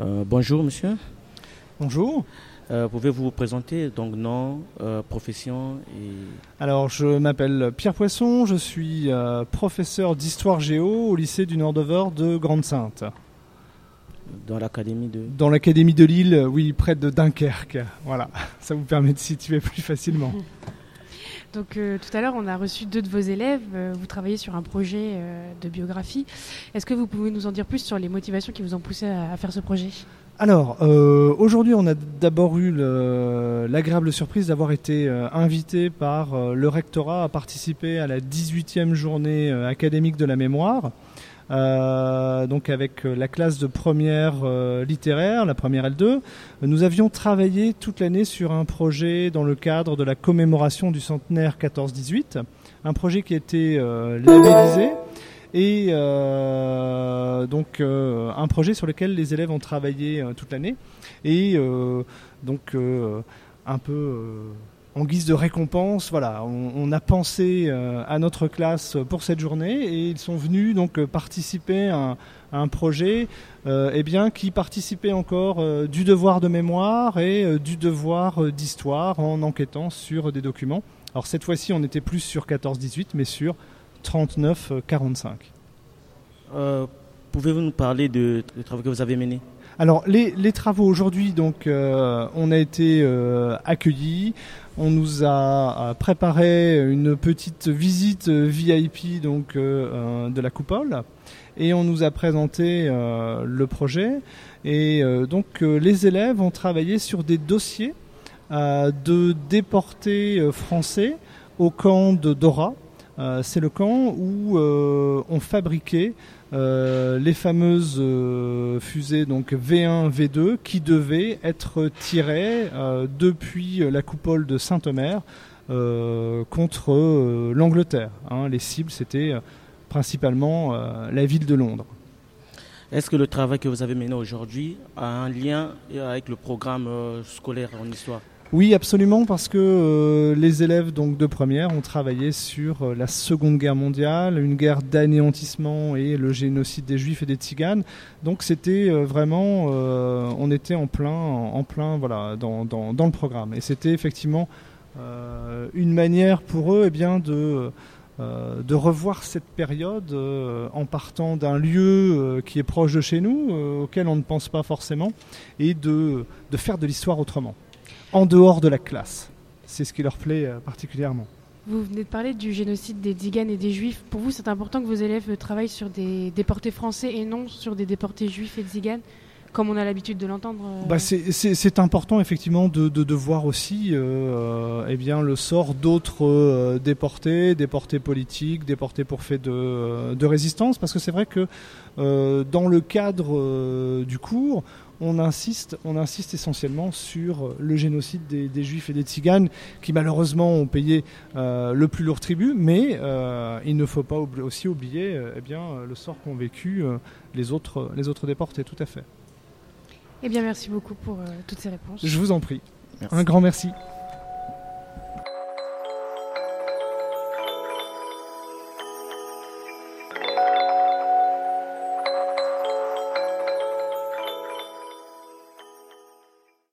Euh, bonjour monsieur. Bonjour. Euh, Pouvez-vous vous présenter, donc nom, euh, profession et... Alors, je m'appelle Pierre Poisson, je suis euh, professeur d'histoire géo au lycée du Nord-Over de Grande-Sainte. dans l'académie de... Dans l'académie de Lille, oui, près de Dunkerque. Voilà, ça vous permet de situer plus facilement. Donc euh, tout à l'heure, on a reçu deux de vos élèves. Euh, vous travaillez sur un projet euh, de biographie. Est-ce que vous pouvez nous en dire plus sur les motivations qui vous ont poussé à, faire ce projet? Alors, aujourd'hui, on a d'abord eu le- l'agréable surprise d'avoir été invité par le rectorat à participer à la 18e journée académique de la mémoire. Euh, donc avec euh, la classe de première euh, littéraire, la première L2, nous avions travaillé toute l'année sur un projet dans le cadre de la commémoration du centenaire 14-18, un projet qui était euh, labellisé et donc un projet sur lequel les élèves ont travaillé toute l'année et donc un peu en guise de récompense, voilà, on, on a pensé euh, à notre classe pour cette journée et ils sont venus donc euh, participer à un, à un projet euh, eh bien, qui participait encore euh, du devoir de mémoire et du devoir d'histoire en enquêtant sur des documents. Alors cette fois-ci, on n'était plus sur 14-18, mais sur 39-45. Euh, Pouvez-vous nous parler de, des travaux que vous avez menés? Alors les, les travaux aujourd'hui, donc euh, on a été euh, accueillis, on nous a préparé une petite visite euh, VIP donc euh, euh, de la coupole et on nous a présenté le projet et donc les élèves ont travaillé sur des dossiers de déportés français au camp de Dora. Euh, C'est le camp où euh, on fabriquait euh, les fameuses fusées donc V1, V2 qui devaient être tirées depuis la coupole de Saint-Omer contre l'Angleterre. hein. Les cibles c'était principalement la ville de Londres. Est-ce que le travail que vous avez mené aujourd'hui a un lien avec le programme scolaire en histoire? Oui, absolument, parce que euh, les élèves donc de première ont travaillé sur euh, la Seconde Guerre mondiale, une guerre d'anéantissement et le génocide des Juifs et des Tziganes. Donc c'était euh, vraiment, on était en plein, en plein, voilà, dans, le programme. Et c'était effectivement une manière pour eux, eh bien, de revoir cette période en partant d'un lieu qui est proche de chez nous, auquel on ne pense pas forcément, et de faire de l'histoire autrement en dehors de la classe. C'est ce qui leur plaît euh, particulièrement. Vous venez de parler du génocide des Tziganes et des Juifs. Pour vous, c'est important que vos élèves travaillent sur des déportés français et non sur des déportés juifs et Tziganes, comme on a l'habitude de l'entendre euh, Bah, c'est- important effectivement de, de, de voir aussi euh, eh bien, le sort d'autres euh, déportés, déportés politiques, déportés pour fait de, de résistance, parce que c'est vrai que euh, dans le cadre du cours, on insiste, essentiellement sur euh, le génocide des, Juifs et des Tziganes, qui malheureusement ont payé euh, le plus lourd tribut, mais euh, il ne faut pas aussi oublier eh le sort qu'ont vécu les, autres, déportés, tout à fait. Eh bien, merci beaucoup pour toutes ces réponses. Je vous en prie. Un grand merci.